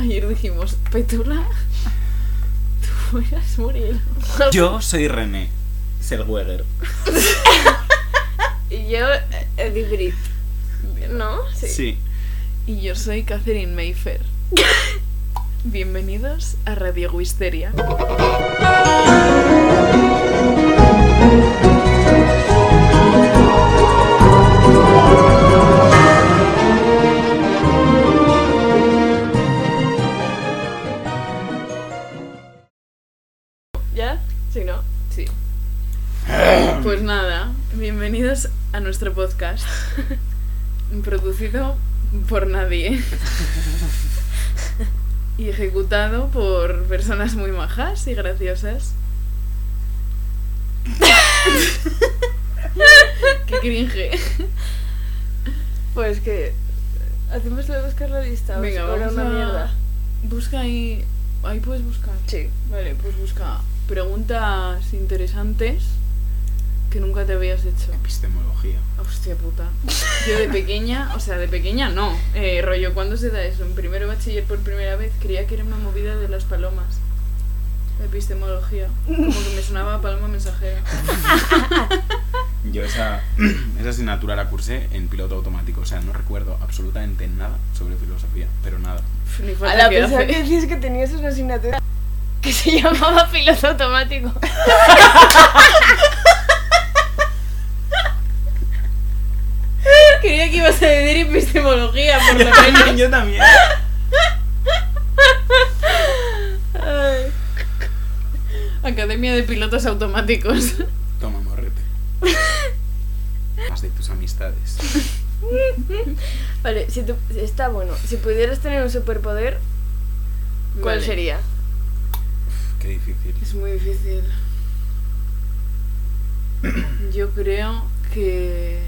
Ayer dijimos, Petula, tú eras Muriel. Yo soy René Selweger. Y yo, Eddie Brit. ¿No? Sí. Sí. Y yo soy Catherine Mayfair. Bienvenidos a Radio Wisteria. Podcast. Producido por nadie. Y ejecutado por personas muy majas y graciosas. Qué cringe. Pues que. Hacemos lo de buscar la lista. Venga, vamos una a... mierda. Busca ahí... Ahí puedes buscar. Sí. Vale, pues busca preguntas interesantes que nunca te habías hecho. Epistemología. Hostia puta. Yo de pequeña, o sea, de pequeña no. Eh, rollo, ¿cuándo se da eso? En primero bachiller por primera vez creía que era una movida de las palomas. La epistemología. Como que me sonaba a paloma mensajera. Yo esa, esa asignatura la cursé en piloto automático. O sea, no recuerdo absolutamente nada sobre filosofía. Pero nada. A la hace. que decías que tenías una asignatura que se llamaba piloto automático. Que ibas a decir epistemología, por lo menos. Yo también. Ay. Academia de Pilotos Automáticos. Toma, morrete. Más de tus amistades. Vale, si tú, está bueno. Si pudieras tener un superpoder, ¿cuál Vale. sería? Qué difícil. Es muy difícil. Yo creo que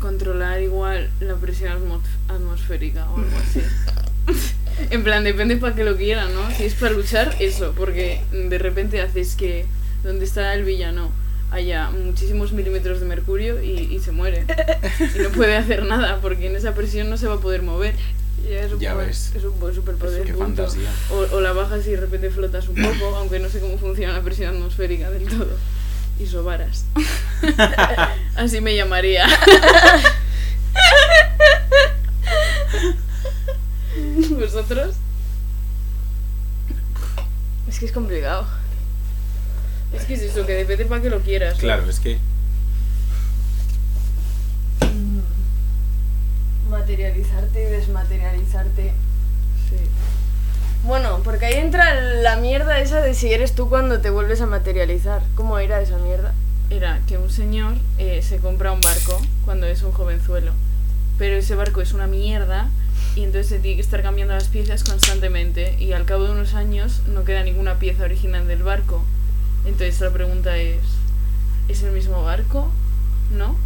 controlar igual la presión atmos- atmosférica o algo así. en plan, depende para que lo quieran, ¿no? Si es para luchar, eso, porque de repente haces que donde está el villano haya muchísimos milímetros de mercurio y, y se muere. Y no puede hacer nada, porque en esa presión no se va a poder mover. Y es un Ya buen- ves. Es un superpoder. Qué fantasía. O, o la bajas y de repente flotas un poco, aunque no sé cómo funciona la presión atmosférica del todo. Y sobaras. Así me llamaría. ¿Vosotros? Es que es complicado. Es que es eso, que depende para que lo quieras. ¿no? Claro, es que. Materializarte y desmaterializarte. Sí. Bueno, porque ahí entra la mierda esa de si eres tú cuando te vuelves a materializar. ¿Cómo era esa mierda? Era que un señor eh, se compra un barco cuando es un jovenzuelo. Pero ese barco es una mierda y entonces se tiene que estar cambiando las piezas constantemente y al cabo de unos años no queda ninguna pieza original del barco. Entonces la pregunta es, ¿es el mismo barco? ¿No?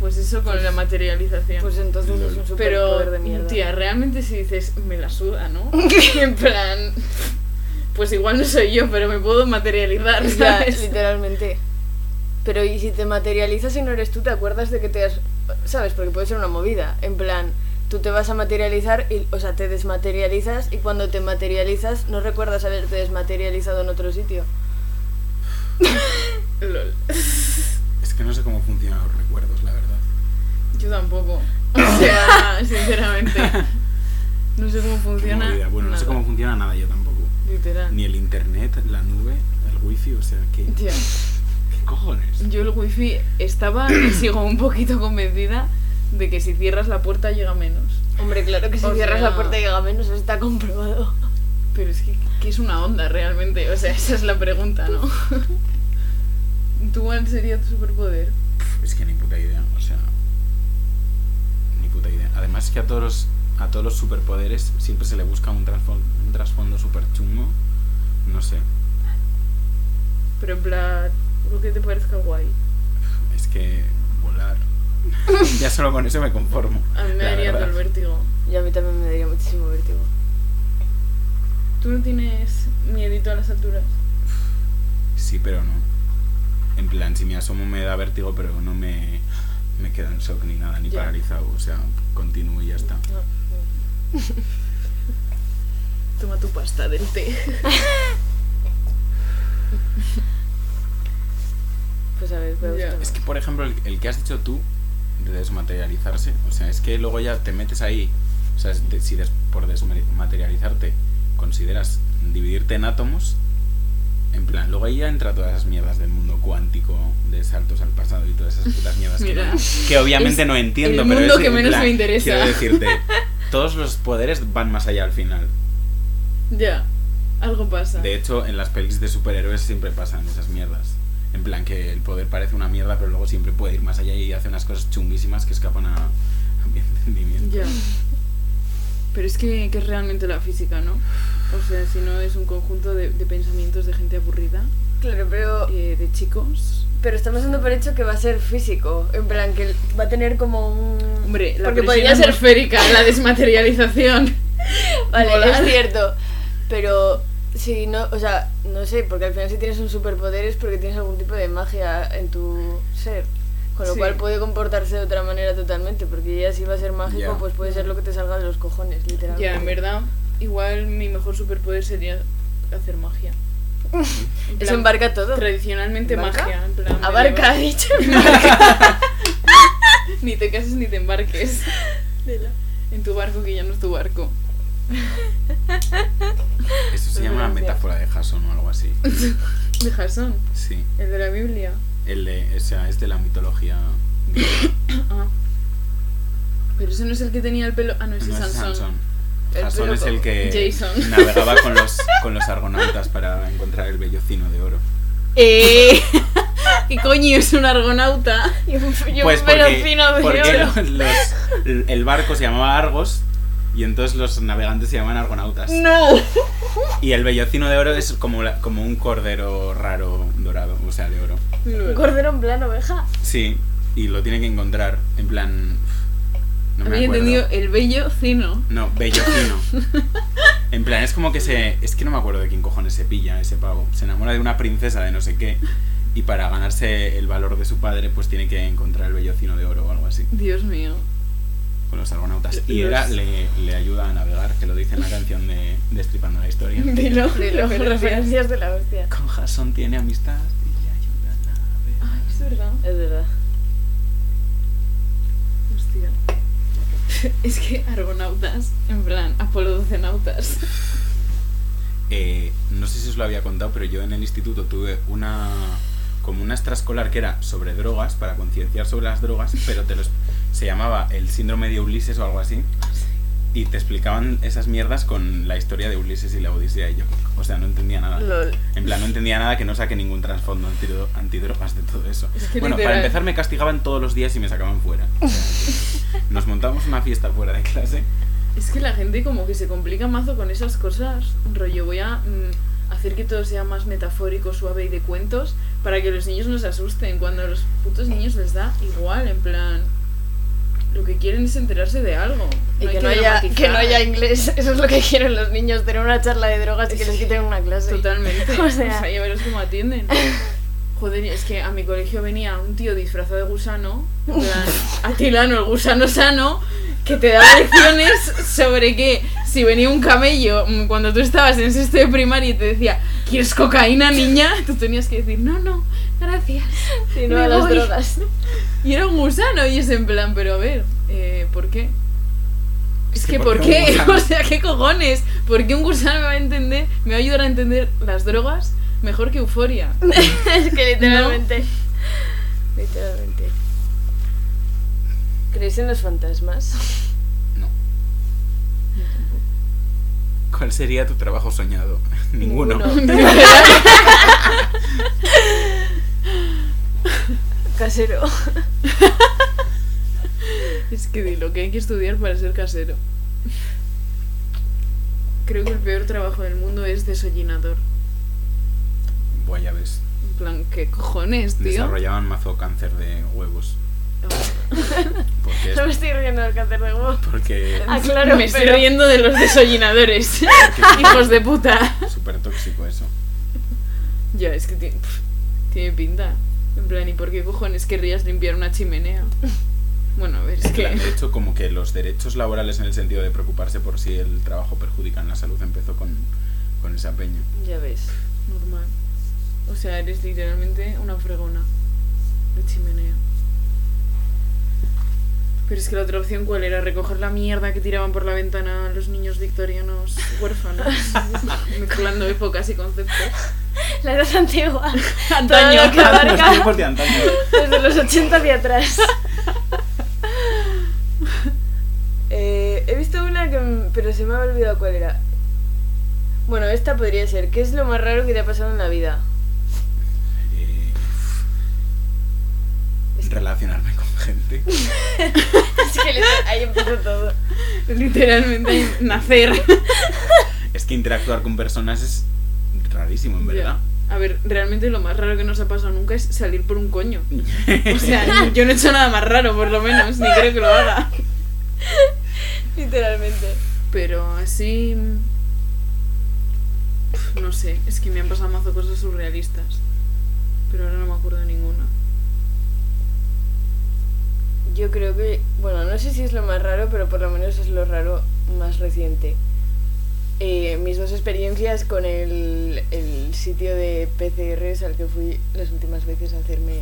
Pues eso con la materialización. Pues entonces es un Pero, superpoder de mierda. tía, realmente si dices, me la suda, ¿no? en plan, pues igual no soy yo, pero me puedo materializar, Ya, ¿sabes? literalmente. Pero y si te materializas y no eres tú, ¿te acuerdas de que te has... ¿Sabes? Porque puede ser una movida. En plan, tú te vas a materializar, y, o sea, te desmaterializas y cuando te materializas no recuerdas haberte desmaterializado en otro sitio. Lol. Es que no sé cómo funcionan los recuerdos, la verdad. Yo tampoco. O sea, sinceramente. No sé cómo funciona. Bueno, no sé cómo funciona nada yo tampoco. Literal. Ni el internet, la nube, el wifi, o sea, ¿qué, Tía, qué cojones? yo el wifi estaba y sigo un poquito convencida de que si cierras la puerta llega menos. Hombre, claro que si O cierras sea- la puerta llega menos, eso está comprobado. Pero es que, ¿qué es una onda realmente? O sea, esa es la pregunta, ¿no? ¿Tú cuál sería tu superpoder? Es que ni puta idea, o sea. Ni puta idea. Además que a todos los, a todos los superpoderes siempre se le busca un trasfondo, un trasfondo super chungo. No sé. Pero en plan, algo que te parezca guay. Es que volar. ya solo con eso me conformo. A mí me daría todo el vértigo. Y a mí también me daría muchísimo vértigo. ¿Tú no tienes miedito a las alturas? Sí, pero no. En plan, si me asomo me da vértigo, pero no me, me queda en shock ni nada, ni Ya. paralizado. O sea, continúo y ya está. Toma tu pasta del té. Pues a ver, voy a buscar. Es que, por ejemplo, el, el que has dicho tú, de desmaterializarse, o sea, es que luego ya te metes ahí, o sea, de- si des- por desmaterializarte consideras dividirte en átomos, en plan, luego ahí ya entra todas esas mierdas del mundo cuántico, de saltos al pasado y todas esas putas mierdas que, que obviamente es no entiendo, el pero mundo es, que en menos plan, me interesa. Quiero decirte, todos los poderes van más allá al final. ya, algo pasa. De hecho, en las pelis de superhéroes siempre pasan esas mierdas. En plan que el poder parece una mierda, pero luego siempre puede ir más allá y hace unas cosas chunguísimas que escapan a, a mi entendimiento. Ya. Pero es que, que es realmente la física, ¿no? O sea, si no es un conjunto de, de pensamientos de gente aburrida, Claro, pero, eh, de chicos. pero estamos dando por hecho que va a ser físico. En plan, que va a tener como un. Hombre, la Porque podría ser. atmosférica, la desmaterialización. Vale, Volar. es cierto. Pero si no, o sea, no sé, porque al final si tienes un superpoder es porque tienes algún tipo de magia en tu ser. Con lo Sí. cual puede comportarse de otra manera totalmente, porque ya si va a ser mágico, pues puede ser lo que te salga de los cojones, literalmente. Ya, en verdad, igual mi mejor superpoder sería hacer magia. En Eso plan, embarca todo. Tradicionalmente ¿Embarca? magia. En plan, Abarca, ha dicho. Ni te cases ni te embarques. En tu barco que ya no es tu barco. Eso se llama metáfora de Jason o algo así. De Jason, Sí. el de la Biblia. El de, o sea, es de la mitología. Ah. Pero ese no es el que tenía el pelo. Ah, no, ese No es es Sansón. El Jason es el que Jason. navegaba con los, con los argonautas para encontrar el vellocino de oro. Eh. ¿Qué coño es un argonauta? Y un, y un Pues porque, de porque oro. los- el barco se llamaba Argos y entonces los navegantes se llaman argonautas. No. Y el vellocino de oro es como, la- como un cordero raro dorado, o sea, de oro. Un cordero en plan oveja. Sí, y lo tiene que encontrar, en plan... No me Había acuerdo. entendido el bello cino. No, bellocino. en plan, es como que se... Es que no me acuerdo de quién cojones se pilla ese pavo. Se enamora de una princesa de no sé qué y para ganarse el valor de su padre pues tiene que encontrar el vellocino de oro o algo así Dios mío. Con los argonautas. Y Los- Hera le, le ayuda a navegar, que lo dice en la canción de Destripando la Historia. De los referencias. referencias de la hostia. Con Jason tiene amistad y le ayuda a navegar. Ay, es verdad. Es verdad. Hostia. Es que argonautas, en plan, Apolo 12 nautas. Eh, no sé si os lo había contado, pero yo en el instituto tuve una como una extraescolar que era sobre drogas, para concienciar sobre las drogas, pero te los, se llamaba el síndrome de Ulises o algo así. Y te explicaban esas mierdas con la historia de Ulises y la Odisea y yo. O sea, no entendía nada. Lol. En plan, no entendía nada que no saque ningún trasfondo antidro- antidrogas de todo eso. Es que bueno, para empezar me castigaban todos los días y me sacaban fuera. O sea, que nos montamos una fiesta fuera de clase. Es que la gente como que se complica mazo con esas cosas. Rollo, voy a mm, hacer que todo sea más metafórico, suave y de cuentos para que los niños no se asusten cuando a los putos niños les da igual, en plan... Lo que quieren es enterarse de algo. Y hay que, no haya, que no haya inglés. Eso es lo que quieren los niños, tener una charla de drogas y que les quiten una clase. Totalmente. O o sea- sea, ya verás cómo atienden. Joder, es que a mi colegio venía un tío disfrazado de gusano, Atilano, el gusano sano, que te daba lecciones sobre que si venía un camello mm, cuando tú estabas en sexto de primaria y te decía, ¿quieres cocaína, niña? Tú tenías que decir, no, no, gracias. Si no Me a las voy". drogas. Y era un gusano y es en plan, pero a ver, eh, ¿por qué? Es que, ¿por qué? O sea, ¿qué cojones? ¿Por qué un gusano me va a entender, me va a ayudar a entender las drogas mejor que euforia? es que literalmente. Literalmente. ¿Creéis en los fantasmas? No. ¿Cuál sería tu trabajo soñado? Ninguno. Ninguno. Casero. Es que di lo que hay que estudiar para ser casero. Creo que el peor trabajo del mundo es desollinador. Buah, ya ves. En plan, ¿qué cojones, tío? Desarrollaban mazo cáncer de huevos. Porque es, No me estoy riendo del cáncer de huevo. porque Ah, claro, Me estoy riendo de los desollinadores. Hijos de puta. Tóxico eso. Ya, es que tiene, pf, tiene pinta. En plan, ¿y por qué cojones querrías limpiar una chimenea? Bueno, a ver, es que, de hecho, como que los derechos laborales en el sentido de preocuparse por si el trabajo perjudica en la salud empezó con, con ese apeño. Ya ves. Normal. O sea, eres literalmente una fregona de chimenea. Pero es que la otra opción, ¿cuál era? Recoger la mierda que tiraban por la ventana los niños victorianos huérfanos. Mezclando épocas y conceptos. La edad antigua. Antaño. Todo lo que Los tiempos de antaño. desde los 80 hacia atrás. Eh, he visto una que... pero se me ha olvidado cuál era. Bueno, esta podría ser. ¿Qué es lo más raro que te ha pasado en la vida? Eh, relacionarme con gente. Es que ahí empezó todo. Literalmente nacer. Es que interactuar con personas es rarísimo, en verdad. Ya. A ver, realmente lo más raro que nos ha pasado nunca es salir por un coño. O sea, yo no he hecho nada más raro, por lo menos, ni creo que lo haga. Literalmente. Pero así. No sé, es que me han pasado mazo cosas surrealistas. Pero ahora no me acuerdo de ninguna. Yo creo que, bueno, no sé si es lo más raro, pero por lo menos es lo raro más reciente. Eh, mis dos experiencias con el, el sitio de PCRs al que fui las últimas veces a hacerme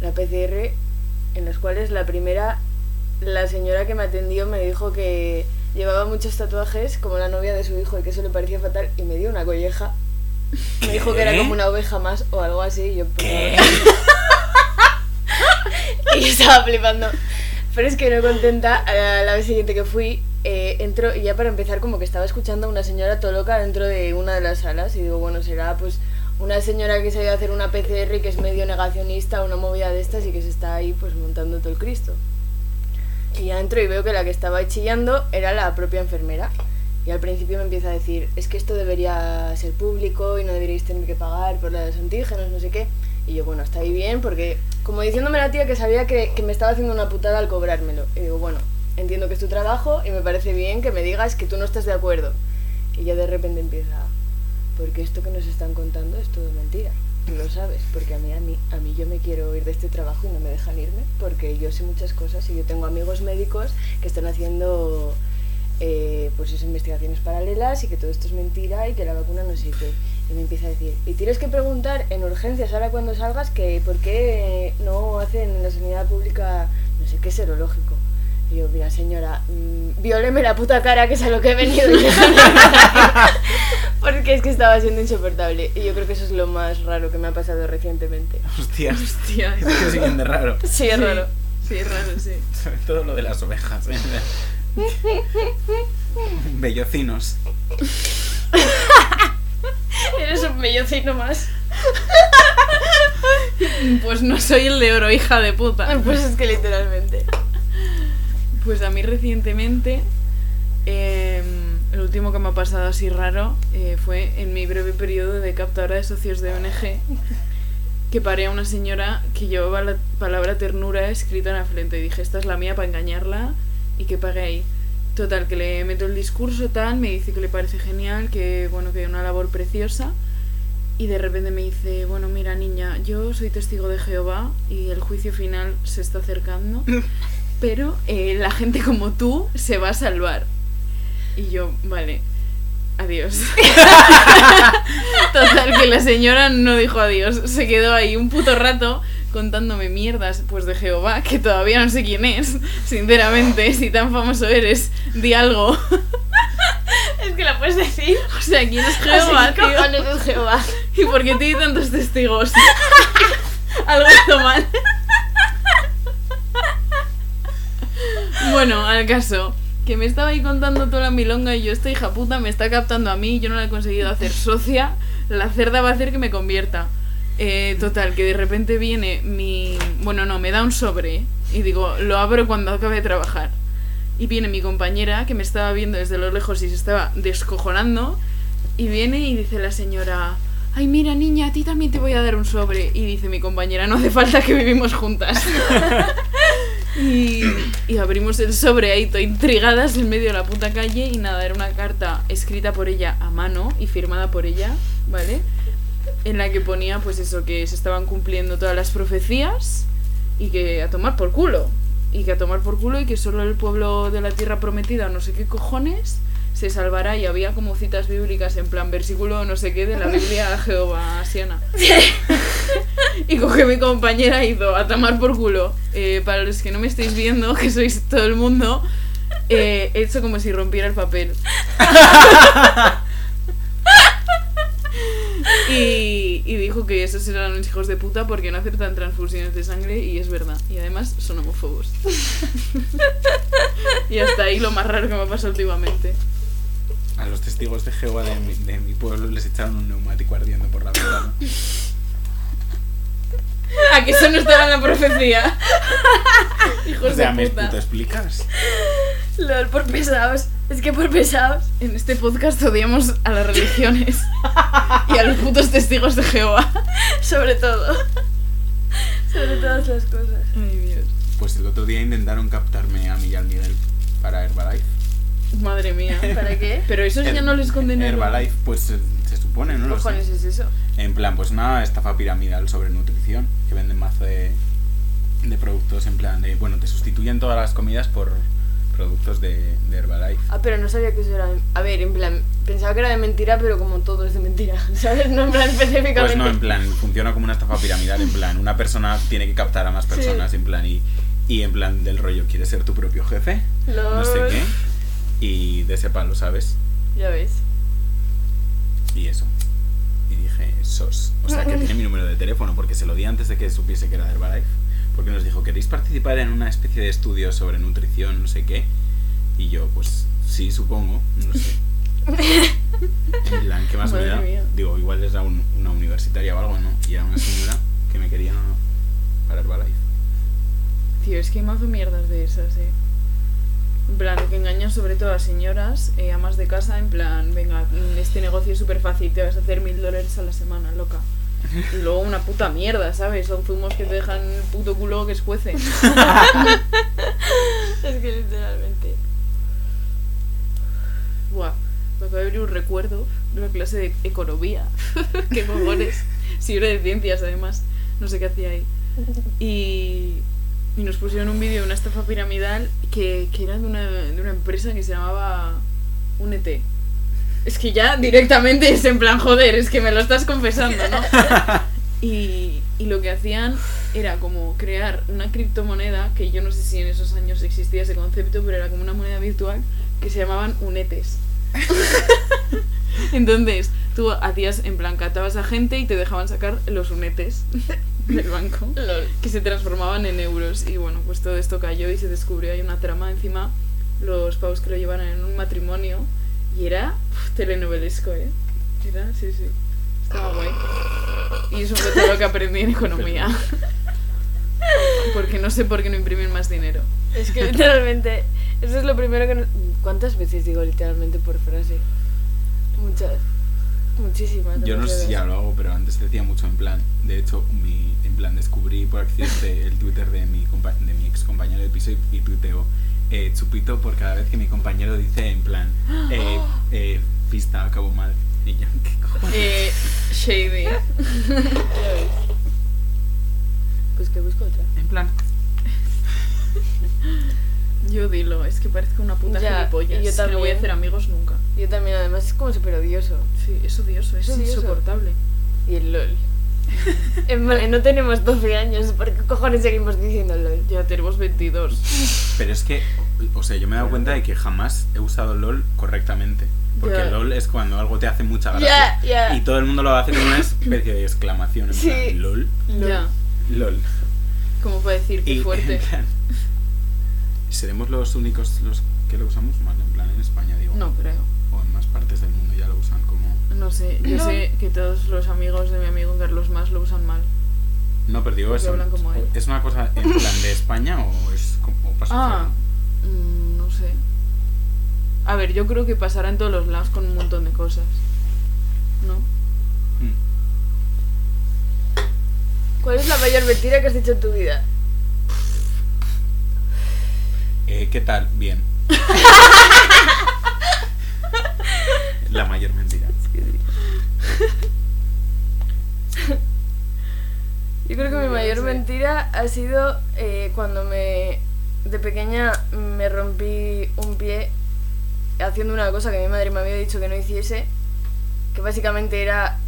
la PCR, en las cuales la primera, la señora que me atendió me dijo que llevaba muchos tatuajes como la novia de su hijo y que eso le parecía fatal y me dio una colleja. Me dijo que era ¿Qué? como una oveja más o algo así y yo pues, ¿Qué? y estaba flipando. Pero es que no contenta, a la vez siguiente que fui, eh, entro y ya para empezar como que estaba escuchando a una señora todo loca dentro de una de las salas y digo, bueno, será pues una señora que se ha ido a hacer una PCR que es medio negacionista, una movida de estas y que se está ahí pues montando todo el Cristo. Y ya entro y veo que la que estaba chillando era la propia enfermera. Y al principio me empieza a decir, es que esto debería ser público y no deberíais tener que pagar por los antígenos, no sé qué. Y yo, bueno, está ahí bien, porque como diciéndome la tía que sabía que, que me estaba haciendo una putada al cobrármelo. Y digo, bueno, entiendo que es tu trabajo y me parece bien que me digas que tú no estás de acuerdo. Y ya de repente empieza, porque esto que nos están contando es todo mentira. Tú lo sabes, porque a mí, a mí, a mí yo me quiero ir de este trabajo y no me dejan irme, porque yo sé muchas cosas y yo tengo amigos médicos que están haciendo eh, pues esas investigaciones paralelas y que todo esto es mentira y que la vacuna no sirve. Y me empieza a decir, y tienes que preguntar en urgencias ahora cuando salgas que por qué no hacen en la sanidad pública no sé qué serológico. Y yo, mira señora, mmm, vióleme la puta cara que es a lo que he venido. y déjame en paz". Porque es que estaba siendo insoportable. Y yo creo que eso es lo más raro que me ha pasado recientemente. Hostia, Hostia, es que es raro. Sí, es Sí. raro. Sí, es raro, sí. Sobre todo lo de las ovejas. ¿eh? Bellocinos. Eres un bellocino más. Pues no soy el de oro, hija de puta. Pues es que literalmente. Pues a mí recientemente, eh, el último que me ha pasado así raro eh, fue en mi breve periodo de captadora de socios de ONG, que paré a una señora que llevaba la palabra ternura escrita en la frente y dije, esta es la mía para engañarla y que pague ahí. Total, que le meto el discurso tal, me dice que le parece genial, que bueno, que una labor preciosa. Y de repente me dice, bueno, mira niña, yo soy testigo de Jehová y el juicio final se está acercando, pero eh, la gente como tú se va a salvar. Y yo, vale, adiós. Total, que la señora no dijo adiós, se quedó ahí un puto rato contándome mierdas pues de Jehová, que todavía no sé quién es, sinceramente, si tan famoso eres, di algo. Es que la puedes decir. O sea, ¿quién es Jehová, tío? cojones es Jehová. ¿Y por qué tiene tantos testigos? Algo hizo mal. bueno, al caso. Que me estaba ahí contando toda la milonga y yo, esta hija puta me está captando a mí, yo no la he conseguido hacer socia, la cerda va a hacer que me convierta. Eh, total, que de repente viene mi... Bueno, no, me da un sobre y digo, lo abro cuando acabe de trabajar. Y viene mi compañera que me estaba viendo desde lo lejos y se estaba descojonando. Y viene y dice la señora, ay mira niña, a ti también te voy a dar un sobre. Y dice mi compañera, no hace falta que vivimos juntas. y, y abrimos el sobre ahí, todo intrigadas en medio de la puta calle. Y nada, era una carta escrita por ella a mano y firmada por ella, ¿vale? En la que ponía pues eso, que se estaban cumpliendo todas las profecías y que a tomar por culo. y que a tomar por culo y que solo el pueblo de la tierra prometida, no sé qué cojones, se salvará y había como citas bíblicas en plan versículo no sé qué de la Biblia Jehovasiana. y coge mi compañera y hizo a tomar por culo. Eh, para los que no me estáis viendo, que sois todo el mundo, eh, he hecho como si rompiera el papel. Y, y dijo que esos eran los hijos de puta porque no aceptan transfusiones de sangre y es verdad. Y además son homófobos. y hasta ahí lo más raro que me ha pasado últimamente. A los testigos de Jehová de mi, de mi pueblo les echaron un neumático ardiendo por la ventana. ¿A que eso no estaba en la profecía? Hijos O sea, de ¿me puta. puto explicas? LOL, por pesados. Es que por pesados. En este podcast odiamos a las religiones y a los putos testigos de Jehová. Sobre todo. Sobre todas las cosas. Ay, Dios. Pues el otro día intentaron captarme a mí y al Miguel para Herbalife. Madre mía. ¿Para qué? Pero esos ya no les condenan. Herbalife, pues se, se supone, no ¿Qué cojones es eso? En plan, pues una estafa piramidal sobre nutrición, que venden mazo de, de productos en plan de, bueno, te sustituyen todas las comidas por productos de, de Herbalife. Ah, pero no sabía que eso era. A ver, en plan, pensaba que era de mentira, pero como todo es de mentira, ¿sabes? No en plan específicamente. Pues no, en plan, funciona como una estafa piramidal, en plan, una persona tiene que captar a más Sí. personas, en plan, y, y en plan del rollo, ¿quieres ser tu propio jefe? No sé qué. Y de ese palo, ¿sabes? Ya ves. Y eso. Y dije, sos. O sea, que tiene mi número de teléfono, porque se lo di antes de que supiese que era de Herbalife. Porque nos dijo, ¿queréis participar en una especie de estudio sobre nutrición, no sé qué? Y yo, pues sí, supongo, no sé. En plan, ¿qué más me da? mía. Digo, igual era un- una universitaria o algo, ¿no? Y era una señora que me quería para Herbalife. Tío, es que hay mazo mierdas de esas, eh. En plan, que engañan sobre todo a señoras, eh, amas de casa, en plan, venga, este negocio es súper fácil, te vas a hacer mil dólares a la semana, loca. Y luego una puta mierda, ¿sabes? Son zumos que te dejan el puto culo que escuece. Es que literalmente. Buah, me acaba de abrir un recuerdo de una clase de economía. ¿Qué cojones? Si era de ciencias, además. No sé qué hacía ahí. Y, y nos pusieron un vídeo de una estafa piramidal que, que era de una, de una empresa que se llamaba Únete. Es que ya directamente es en plan, joder, es que me lo estás confesando, ¿no? Y, y lo que hacían era como crear una criptomoneda, que yo no sé si en esos años existía ese concepto, pero era como una moneda virtual, que se llamaban unetes. Entonces, tú hacías, en plan, catabas a gente y te dejaban sacar los unetes del banco, Lol. que se transformaban en euros. Y bueno, pues todo esto cayó y se descubrió, hay una trama encima, los pavos que lo llevan en un matrimonio, y era uf, telenovelesco, ¿eh? Era, sí, sí. Estaba guay. Y eso fue todo lo que aprendí en economía. Porque no sé por qué no imprimen más dinero. Es que literalmente. Eso es lo primero que. no- ¿Cuántas veces digo literalmente por frase? Muchas. Muchísimas. Yo no sé si ya lo hago, pero antes decía mucho en plan. De hecho, mi, en plan descubrí por accidente el Twitter de mi, compa- de mi ex compañero de piso y, y tuiteo eh, chupito por cada vez que mi compañero dice en plan eh, eh, pista, acabo mal. Y yo, ¿qué cojones? Eh, shady. Pues que busco otra. En plan, Yo dilo, es que parezco una puta Ya, gilipollas. y yo que No voy a también. hacer amigos nunca. Yo también, además, es como súper odioso. Sí, es odioso, es, Es odioso. insoportable. Y el LOL. en plan, no tenemos 12 años, ¿por qué cojones seguimos diciendo LOL? Ya tenemos 22. pero es que, o sea, yo me he dado cuenta de que jamás he usado LOL correctamente. Porque Ya. LOL es cuando algo te hace mucha gracia. Ya, ya. Y todo el mundo lo hace con una especie de exclamación en Sí. plan, LOL, Ya, LOL. como para decir Y que fuerte. en plan, ¿Seremos los únicos los que lo usamos mal? En plan, en España, digo. No creo. No sé, yo No. sé que todos los amigos de mi amigo Carlos Más lo usan mal. No, pero digo eso. hablan como él. ¿Es una cosa en plan de España o es como pasa Ah, mm, no sé. A ver, yo creo que pasará en todos los lados con un montón de cosas. ¿No? Mm. ¿Cuál es la mayor mentira que has dicho en tu vida? Eh, ¿Qué tal? Bien. La mayor mentira. Yo creo que mi mayor mentira ha sido eh, cuando me de pequeña me rompí un pie haciendo una cosa que mi madre me había dicho que no hiciese, que básicamente era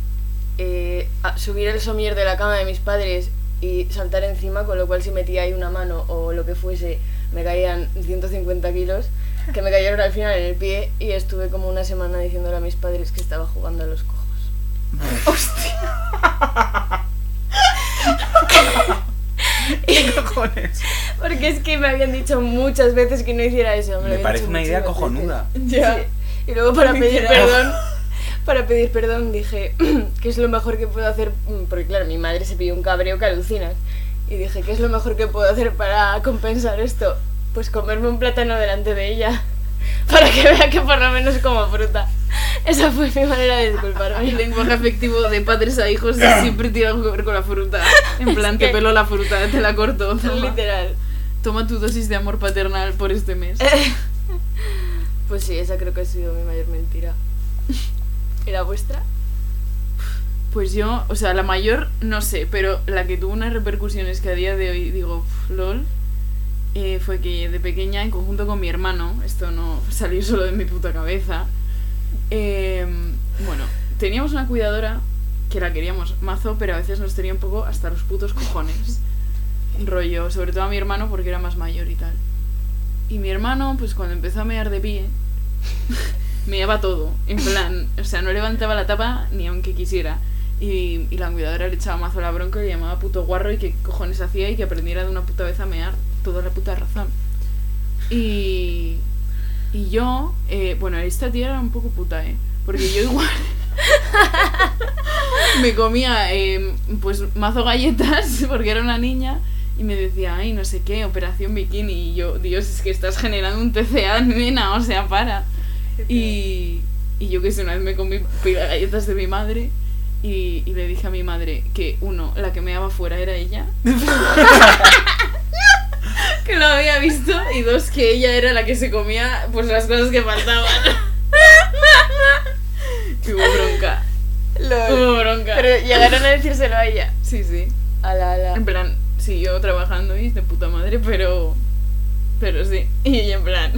eh, subir el somier de la cama de mis padres y saltar encima, con lo cual si metía ahí una mano o lo que fuese, me caían 150 kilos, que me cayeron al final en el pie y estuve como una semana diciéndole a mis padres que estaba jugando a los cojos. ¿Qué cojones? Porque es que me habían dicho muchas veces que no hiciera eso. Me habían parece una idea cojonuda. Ya. Sí. Y luego para pedir perdón, para pedir perdón dije que es lo mejor que puedo hacer, mm, porque claro, mi madre se pilló un cabreo que alucinas. Y dije, ¿qué es lo mejor que puedo hacer para compensar esto? Pues comerme un plátano delante de ella, para que vea que por lo menos como fruta. Esa fue mi manera de El disculparme. lenguaje afectivo de padres a hijos siempre tiene algo que ver con la fruta. En plan, te que- pelo la fruta, te la corto. Toma, Literal. toma tu dosis de amor paternal por este mes. Pues sí, esa creo que ha sido mi mayor mentira. ¿Y la vuestra? Pues yo, o sea, la mayor no sé, pero la que tuvo unas repercusiones que a día de hoy digo, "Pf, lol, eh, fue que de pequeña, en conjunto con mi hermano, esto no salió solo de mi puta cabeza, eh, bueno, teníamos una cuidadora que la queríamos mazo, pero a veces nos tenía un poco hasta los putos cojones. Rollo, sobre todo a mi hermano porque era más mayor y tal. Y mi hermano, pues cuando empezó a mear de pie, meaba todo. En plan, o sea, no levantaba la tapa ni aunque quisiera. Y, y la cuidadora le echaba mazo la bronca y le llamaba puto guarro y qué cojones hacía y que aprendiera de una puta vez a mear toda la puta razón. Y, y yo, eh, bueno, esta tía era un poco puta, ¿eh? Porque yo igual me comía eh, pues mazo galletas porque era una niña y me decía, ay, no sé qué, operación bikini. Y yo, Dios, es que estás generando un TCA, nena, o sea, para. Y, y yo que sé, una vez me comí galletas de mi madre y, y le dije a mi madre que, uno, la que me daba fuera era ella. que lo había visto. Y dos, que ella era la que se comía pues las cosas que faltaban. y hubo bronca. Lol. Hubo bronca. Pero llegaron a decírselo a ella. Sí, sí. Ala, ala. En plan, siguió trabajando y de puta madre, pero. Pero sí. Y ella en plan.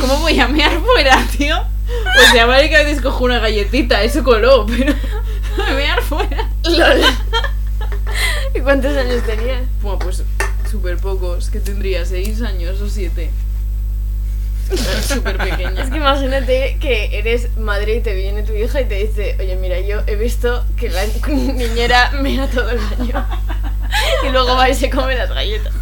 ¿Cómo voy a mear fuera, tío? O sea, vale que a veces cojo una galletita, eso coló, pero. mear fuera. Lol. ¿Y cuántos años tenías? Bueno, pues súper pocos, que tendría seis años o siete. Súper pequeña. Es que imagínate que eres madre y te viene tu hija y te dice, oye, mira, yo he visto que la niñera mea todo el baño. Y luego va y se come las galletas.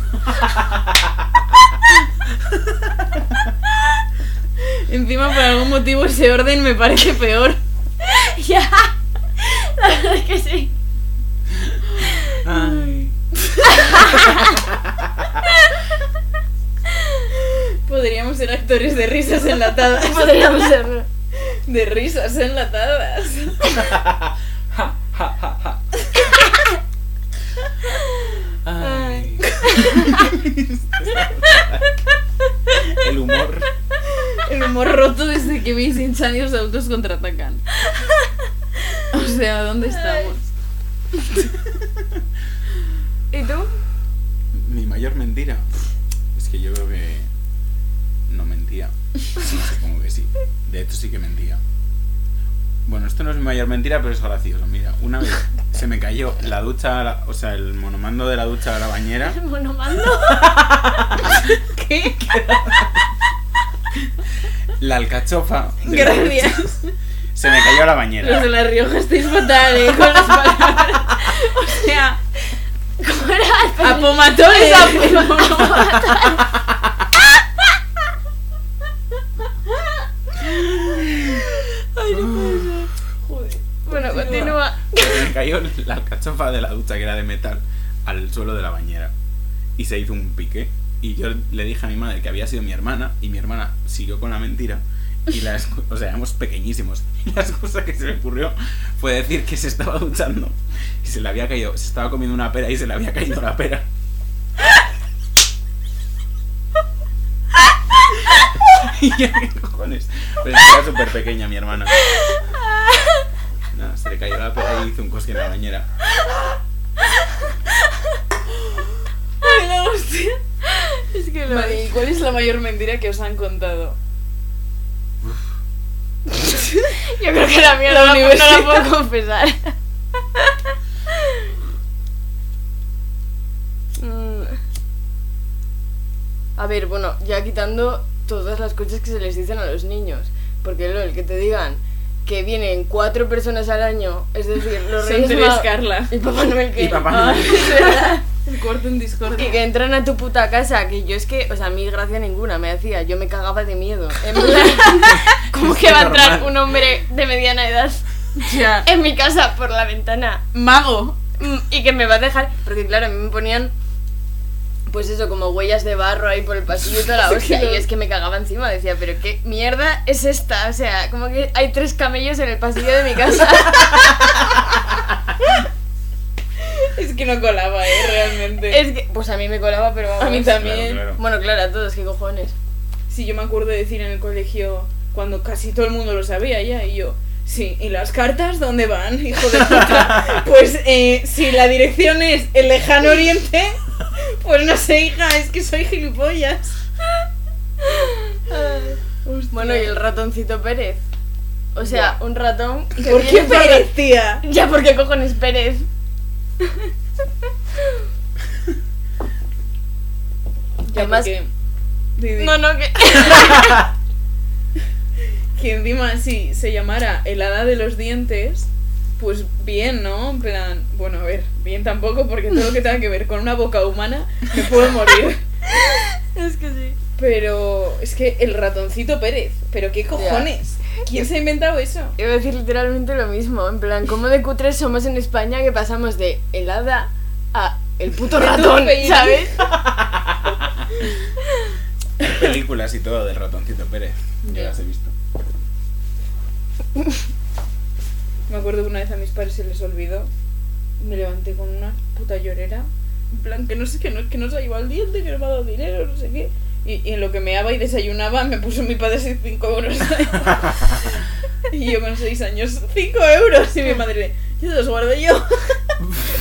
Encima, por algún motivo, ese orden me parece peor. Ya. La verdad es que sí. Actores de risas enlatadas. Podríamos. De risas enlatadas. Ay. El humor. El humor roto desde que mis insanios adultos contraatacan. O sea, ¿dónde estamos? ¿Y tú? Mi mayor mentira. Es que yo creo que no mentía. Sí, supongo que sí. De hecho sí que mentía. Bueno, esto no es mi mayor mentira, pero es gracioso. Mira, una vez se me cayó la ducha, la- o sea, el monomando de la ducha a la bañera. Monomando. ¿Qué? La alcachofa. de la Gracias. ducha Se me cayó a la Los bañera. de La Rioja estáis fatal, ¿eh? Con las palabras. O sea, ¿Cómo era? Apomatones. Bueno, continúa. Se me cayó la alcachofa de la ducha que era de metal al suelo de la bañera. Y se hizo un pique. Y yo le dije a mi madre que había sido mi hermana. Y mi hermana siguió con la mentira. Y la o sea, éramos pequeñísimos. Y la excusa que se me ocurrió fue decir que se estaba duchando. Y se le había caído, se estaba comiendo una pera y se le había caído la pera. Y yo, ¿qué cojones? Pero era súper pequeña mi hermana. Nada, se le cayó la pera y hizo un cosque en la bañera. Ay, la hostia. Es que lo Vale, ¿y cuál es la mayor mentira que os han contado? Yo creo que la mía La no, no la puedo confesar. Mm. A ver, bueno, ya quitando todas las cosas que se les dicen a los niños. Porque lo, el que te digan que vienen cuatro personas al año, es decir, los Son Reyes Magos Carla. y Papá Noel que... Y Papá Ah, Noel. cuarto en Discord. Y que entran a tu puta casa, que yo es que, o sea, a mí gracia ninguna me hacía, yo me cagaba de miedo. En plan, ¿cómo Es que que va a entrar un hombre de mediana edad Ya. en mi casa por la ventana? Mago. Mm, Y que me va a dejar, porque claro, a mí me ponían, pues eso, como huellas de barro ahí por el pasillo y toda la hostia, y es que me cagaba encima, decía, pero qué mierda es esta, o sea, como que hay tres camellos en el pasillo de mi casa. Es que no colaba, eh, realmente. es que, pues a mí me colaba, pero vamos. A mí también. Claro, claro. Bueno, claro, a todos, qué cojones. Sí, yo me acuerdo de decir en el colegio cuando casi todo el mundo lo sabía ya y yo, sí, ¿y las cartas dónde van, hijo de puta? pues eh, si la dirección es el lejano oriente, pues no sé, hija, es que soy gilipollas. Bueno, y el ratoncito Pérez. O sea, un ratón. que ¿Por qué Pérez, tía? Ya, porque cojones Pérez. Ya, Además- porque-. No, no, que. que encima si se llamara el hada de los dientes, pues bien, ¿no? En plan, bueno, a ver, bien tampoco, porque todo lo que tenga que ver con una boca humana me puedo morir. es que sí. Pero es que el ratoncito Pérez, pero qué cojones. ¿Quién se ha inventado eso? Iba a decir literalmente lo mismo. En plan, ¿cómo de cutres somos en España que pasamos de helada a el puto ratón. ¿sabes? Películas y todo del ratoncito Pérez. Yo Ya. las he visto. Me acuerdo que una vez a mis padres se les olvidó. Me levanté con una puta llorera. En plan, que no sé, que no, que no se ha llevado el diente, que no me ha dado dinero, no sé qué. Y, y en lo que meaba y desayunaba me puso mi padre 5 euros. y yo con 6 años, 5 euros. Y mi madre, yo los guardo yo.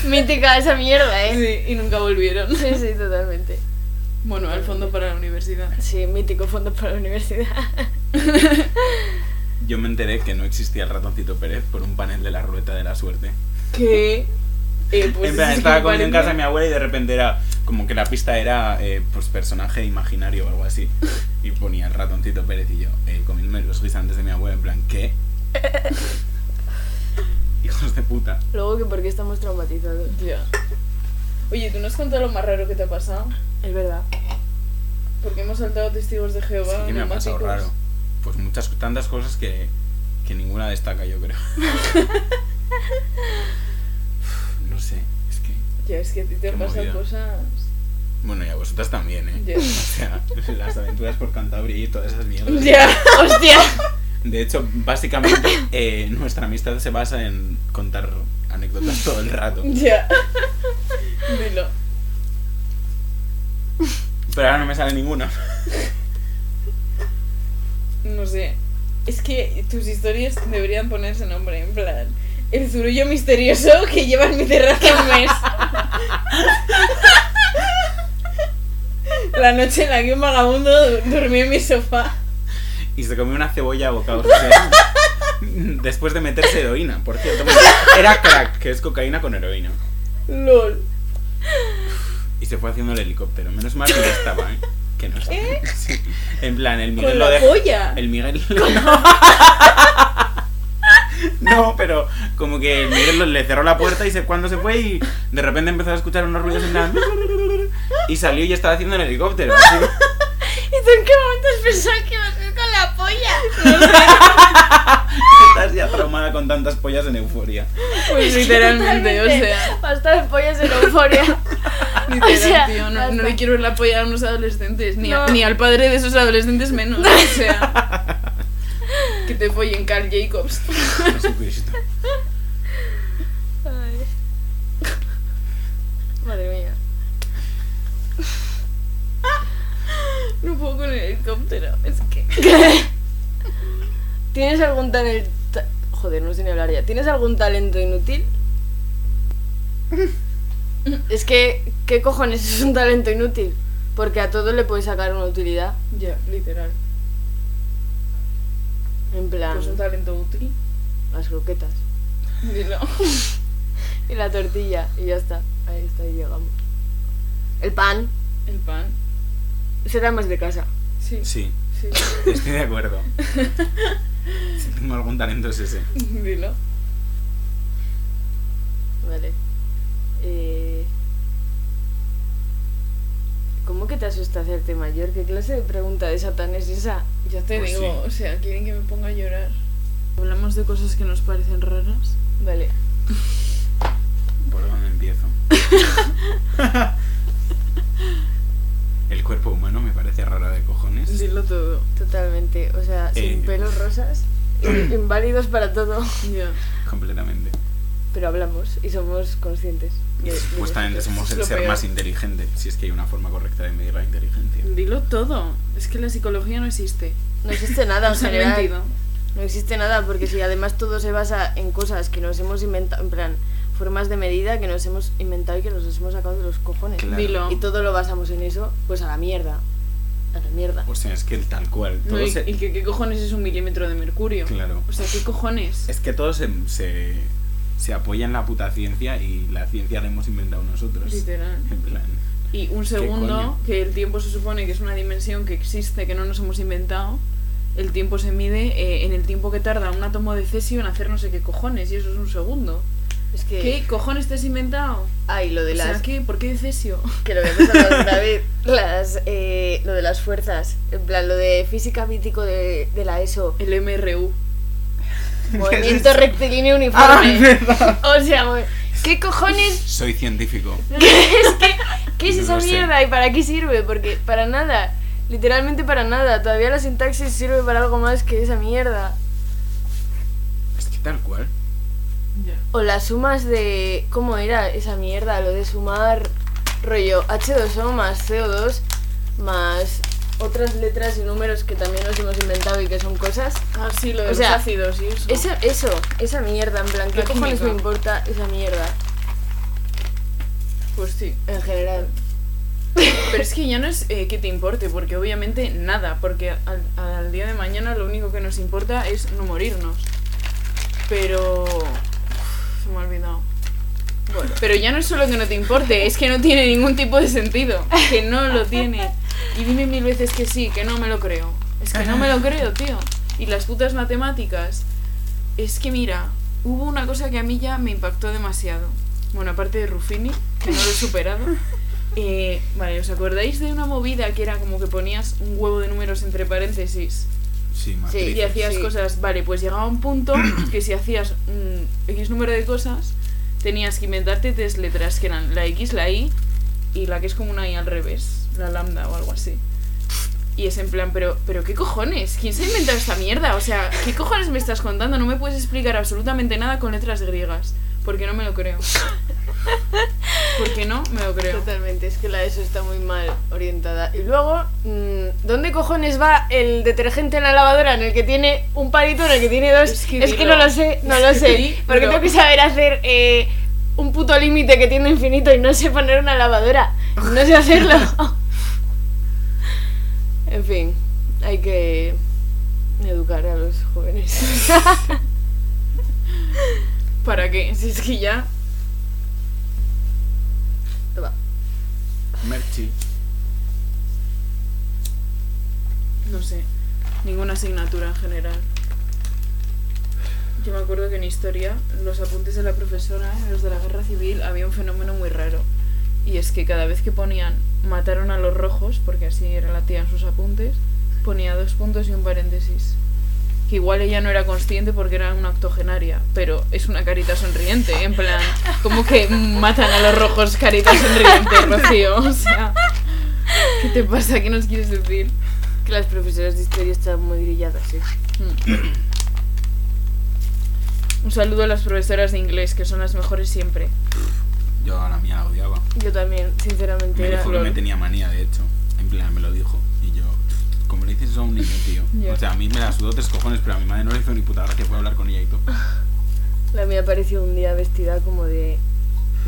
Mítica esa mierda, ¿eh? Sí, y nunca volvieron. Sí, sí, totalmente. Bueno, al fondo para la universidad. Sí, mítico fondo para la universidad. Yo me enteré que no existía el ratoncito Pérez por un panel de la ruleta de la suerte. ¿Qué? Eh, pues en plan, es estaba comiendo en casa de mi abuela y de repente era como que la pista era eh, pues personaje imaginario o algo así. Y ponía el ratoncito Pérez y yo eh, comiéndome los guisantes de mi abuela en plan, ¿qué? Hijos de puta. Luego que porque estamos traumatizados. Ya. Oye, ¿tú nos has contado lo más raro que te ha pasado? Es verdad. Porque hemos saltado testigos de Jehová. Sí que me ha pasado raro. Pues muchas, tantas cosas que, que ninguna destaca, yo creo. no sé, es que. Ya, es que a ti te movida. cosas. Bueno, y a vosotras también, ¿eh? O sea, las aventuras por Cantabria y todas esas mierdas. Ya. ¡Hostia! De hecho, básicamente, eh, nuestra amistad se basa en contar anécdotas todo el rato. Ya. Dilo. Pero ahora no me sale ninguna. No sé. Es que tus historias deberían ponerse nombre, en plan. El zurullo misterioso que lleva en mi terraza un mes. La noche en la que un vagabundo du- durmió en mi sofá. Y se comió una cebolla a bocados. o sea, después de meterse heroína, por cierto. Era crack, que es cocaína con heroína. LOL. Y se fue haciendo el helicóptero. Menos mal que ya estaba, ¿eh? Que no estaba. Sí. En plan, el Miguel Con lo la dejó. polla. El Miguel. No, pero como que el Miguel lo- le cerró la puerta y se, cuando se fue y de repente empezó a escuchar unos ruidos en plan. Y salió y estaba haciendo el helicóptero. así. ¿Y tú en qué momento has pensado que ibas a ir con la polla? Estás ya traumada con tantas pollas en euforia. Pues literalmente, o sea. Basta de pollas en euforia. Literal, O sea, tío, no, le quiero ver la polla a unos adolescentes, ni, a- No. ni al padre de esos adolescentes menos. O sea, que te follen Carl Jacobs. Jesucristo. Ay. Madre mía. No puedo con el helicóptero, es que. ¿Tienes algún talento... Joder, no sé ni hablar ya. ¿Tienes algún talento inútil? Es que, ¿qué cojones es un talento inútil? Porque a todo le puedes sacar una utilidad. Ya, literal. En plan, Pues un talento útil. las croquetas. Dilo. Y la tortilla. Y ya está. Ahí está, ahí llegamos. El pan El pan. será más de casa. Sí. Sí, Sí. estoy de acuerdo. Si tengo algún talento es ese. Dilo. Asusta hacerte mayor? ¿Qué clase de pregunta de Satán es esa? Ya te Pues digo, sí. o sea, quieren que me ponga a llorar. Hablamos de cosas que nos parecen raras. Vale. ¿Por dónde empiezo? El cuerpo humano me parece raro de cojones. Dilo todo. Totalmente. O sea, Eh. sin pelos rosas. in- Inválidos para todo. Ya. Completamente. Pero hablamos y somos conscientes. De- supuestamente somos el ser peor. más inteligente, si es que hay una forma correcta de medir la inteligencia. Dilo todo. Es que la psicología no existe. No existe nada general. mentido. No existe nada porque si además todo se basa en cosas que nos hemos inventado, en plan, formas de medida que nos hemos inventado y que nos hemos sacado de los cojones. Claro. Dilo. Y todo lo basamos en eso, pues a la mierda. A la mierda. O sea, es que tal cual. No, Todo y, se- y que qué cojones es un milímetro de mercurio. Claro. O sea, ¿qué cojones? Es que todo se, se, se apoya en la puta ciencia y la ciencia la hemos inventado nosotros. Literal. En plan. Y un segundo, que el tiempo se supone que es una dimensión que existe, que no nos hemos inventado. El tiempo se mide eh, en el tiempo que tarda un átomo de cesio en hacer no sé qué cojones, y eso es un segundo. Es que. ¿Qué cojones te has inventado? Ay, lo de O sea, las. ¿qué? ¿Por qué de cesio? Que lo habíamos hablado otra vez. Las, eh, lo de las fuerzas. En plan, lo de física mítico de, de la ESO. El MRU. Movimiento rectilíneo Ah, uniforme. o sea, ¿qué cojones? Soy científico. ¿Qué es No esa lo sé. mierda y para qué sirve? Porque para nada. Literalmente para nada. Todavía la sintaxis sirve para algo más que esa mierda. Es que tal cual. O las sumas de. ¿Cómo era esa mierda? Lo de sumar rollo H2O más CO2 más otras letras y números que también nos hemos inventado y que son cosas. Ah, sí, lo de O los sea, ácidos y eso. Eso, eso, esa mierda, en plan, ¿qué cojones me importa esa mierda? Pues sí. En general. Pero es que ya no es eh, que te importe, porque obviamente nada, porque al, al día de mañana lo único que nos importa es no morirnos. Pero... uf, se me ha olvidado. Bueno, pero ya no es solo que no te importe, es que no tiene ningún tipo de sentido. Que no lo tiene. Y dime mil veces que sí, que no me lo creo. Es que no me lo creo, tío. Y las putas matemáticas. Es que mira, hubo una cosa que a mí ya me impactó demasiado. Bueno, aparte de Ruffini, que no lo he superado. Eh, vale, ¿os acordáis de una movida que era como que ponías un huevo de números entre paréntesis Sí, matrices. y hacías Sí. cosas? Vale, pues llegaba un punto que si hacías un X número de cosas, tenías que inventarte tres letras que eran la X, la Y y la que es como una Y al revés, la lambda o algo así. Y es en plan, pero, pero ¿qué cojones? ¿Quién se ha inventado esta mierda? O sea, ¿qué cojones me estás contando? No me puedes explicar absolutamente nada con letras griegas. Porque no me lo creo. Porque no me lo creo. Totalmente, es que la ESO está muy mal orientada. Y luego, mm, ¿dónde cojones va el detergente en la lavadora en el que tiene un palito, en el que tiene dos? Es Es que no lo sé, no lo sé. porque tengo que saber hacer eh, un puto límite que tiene infinito y no sé poner una lavadora. No sé hacerlo. en fin, hay que educar a los jóvenes. ¿Para qué? Si es que ya. Merchi. No sé. Ninguna asignatura en general. Yo me acuerdo que en historia, los apuntes de la profesora, los de la guerra civil, había un fenómeno muy raro. Y es que cada vez que ponían mataron a los rojos, porque así era la tía en sus apuntes, ponía dos puntos y un paréntesis. Que igual ella no era consciente porque era una octogenaria, pero es una carita sonriente, en plan, como que matan a los rojos carita sonriente, Rocío? O sea, ¿qué te pasa? ¿Qué nos quieres decir? Que las profesoras de historia están muy grilladas, sí. Mm. Un saludo a las profesoras de inglés, que son las mejores siempre. Yo a la mía la odiaba. Yo también, sinceramente. Me era- dijo que me tenía manía, de hecho. En plan, me lo dijo. Le dices eso a un niño, tío. Ya. O sea, a mí me la sudó tres cojones, pero a mi madre no le hizo ni puta gracia. Fue hablar con ella y todo. La mía apareció un día vestida como de.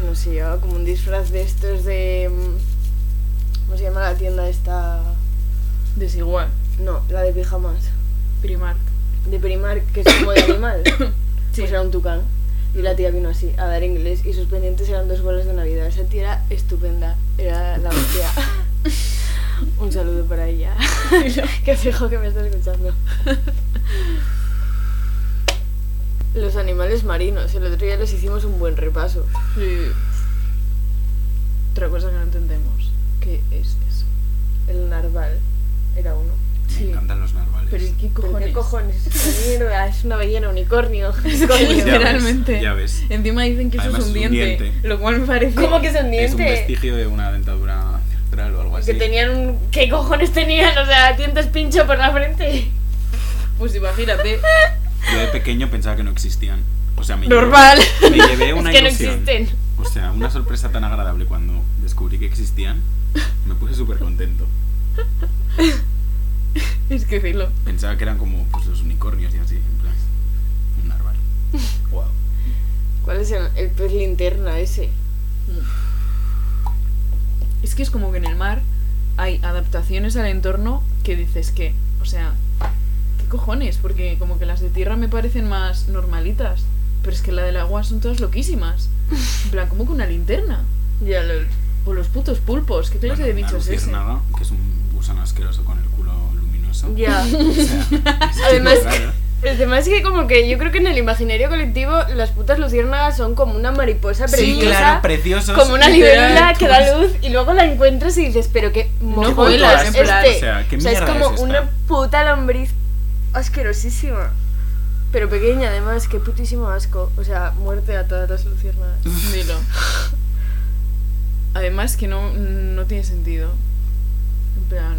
No sé, llevaba como un disfraz de estos de. mm, ¿Cómo se llama la tienda esta? Desigual. No, la de pijamas. Primark. De Primark, que es como de animal. Sí. Pues era un tucán. Y la tía vino así, a dar inglés. Y sus pendientes eran dos bolas de Navidad. Esa tía era estupenda. Era la hostia. un saludo para ella. que fijo que me está escuchando. Los animales marinos. El otro día les hicimos un buen repaso. Sí. Otra cosa que no entendemos. ¿Qué es eso? El narval era uno. Me Sí. encantan los narvales. Pero ¿y qué ¿Pero cojones? ¿Qué cojones? Es una mierda, es una ballena unicornio. Es que Coño. Ya ves, literalmente. ya ves. Encima dicen que eso Además, es un es un diente, diente. Lo cual me parece. ¿Cómo que es un Es un diente? vestigio de una dentadura o algo así. Que tenían un... ¿Qué cojones tenían? O sea, dientes pincho por la frente. Pues imagínate. Yo de pequeño pensaba que no existían. O sea, me Normal. Llevé, me llevé una es que no ilusión. existen. O sea, una sorpresa tan agradable cuando descubrí que existían. Me puse súper contento. es que filo. Pensaba que eran como pues, los unicornios y así, en plan. Un narval. Wow. ¿Cuál es el, el pez linterna ese? Es que es como que en el mar hay adaptaciones al entorno que dices que, o sea, ¿qué cojones? Porque como que las de tierra me parecen más normalitas. Pero es que la del agua son todas loquísimas. En plan, como que una linterna. Ya lo... O los putos pulpos. ¿Qué clase Bueno, de una bicho es ese? que es un gusano asqueroso con el culo luminoso. Ya. O sea, es Además. El tema es que como que yo creo que en el imaginario colectivo las putas luciérnagas son como una mariposa Sí, preciosa. claro, preciosos. como una libélula que pues. da luz y luego la encuentras y dices, pero qué mojón vuelas, es este. o sea, ¿qué es mierda como es esta? una puta lombriz asquerosísima. Pero pequeña además, qué putísimo asco. O sea, muerte a todas las luciérnagas. Dilo. Además que no, no tiene sentido. En plan,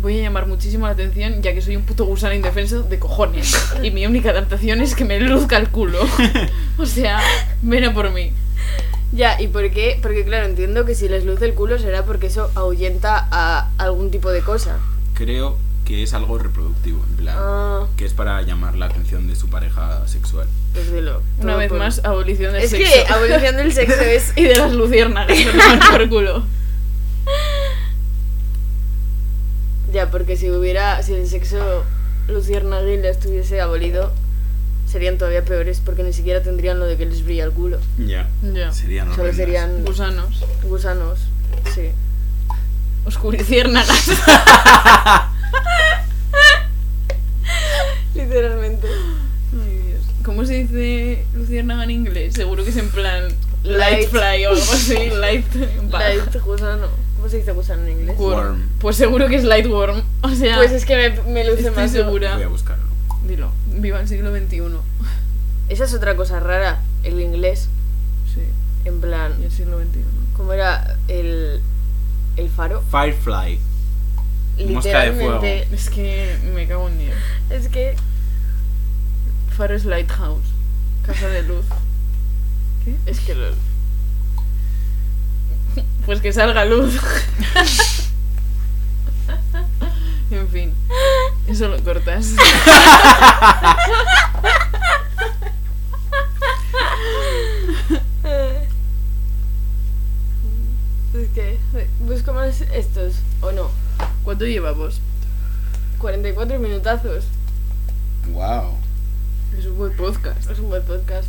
voy a llamar muchísimo la atención ya que soy un puto gusano indefenso de cojones. Y mi única adaptación es que me luzca el culo. O sea, ven a por mí. Ya, ¿y por qué? Porque claro, entiendo que si les luce el culo será porque eso ahuyenta a algún tipo de cosa. Creo que es algo reproductivo, en plan. Ah, Que es para llamar la atención de su pareja sexual. pues dilo. Una vez por- más, abolición del Es sexo. que abolición del sexo es... y de las luciérnagas, por culo. Ya, porque si hubiera... Si el sexo luciérnaguil estuviese abolido, serían todavía peores porque ni siquiera tendrían lo de que les brilla el culo. Ya. Ya. Serían Solo horrendas. serían Gusanos. gusanos. Sí. Oscuriciérnagas. Literalmente. Ay, Dios. ¿Cómo se dice luciérnaga en inglés? Seguro que es en plan light Light. fly o algo así. Light bug. Light gusano. ¿Cómo se dice gusano en inglés? Worm. Worm. Pues seguro que es light worm. O sea, Pues es que me, me luce estoy más. segura. Voy a buscarlo. Dilo. Viva el siglo XXI. Esa es otra cosa rara. El inglés. Sí. En plan. Y el siglo XXI. ¿Cómo era el, el faro? Firefly. Mosca de fuego. Literalmente. Es que me cago en Dios. Es que. Faro es lighthouse. Casa de luz. ¿Qué? Es que lo. Pues que salga luz. en fin. Eso lo cortas. Es que. Busco más estos. ¿O no? ¿Cuánto llevamos? 44 minutazos. Wow. Es un buen podcast. Es un buen podcast.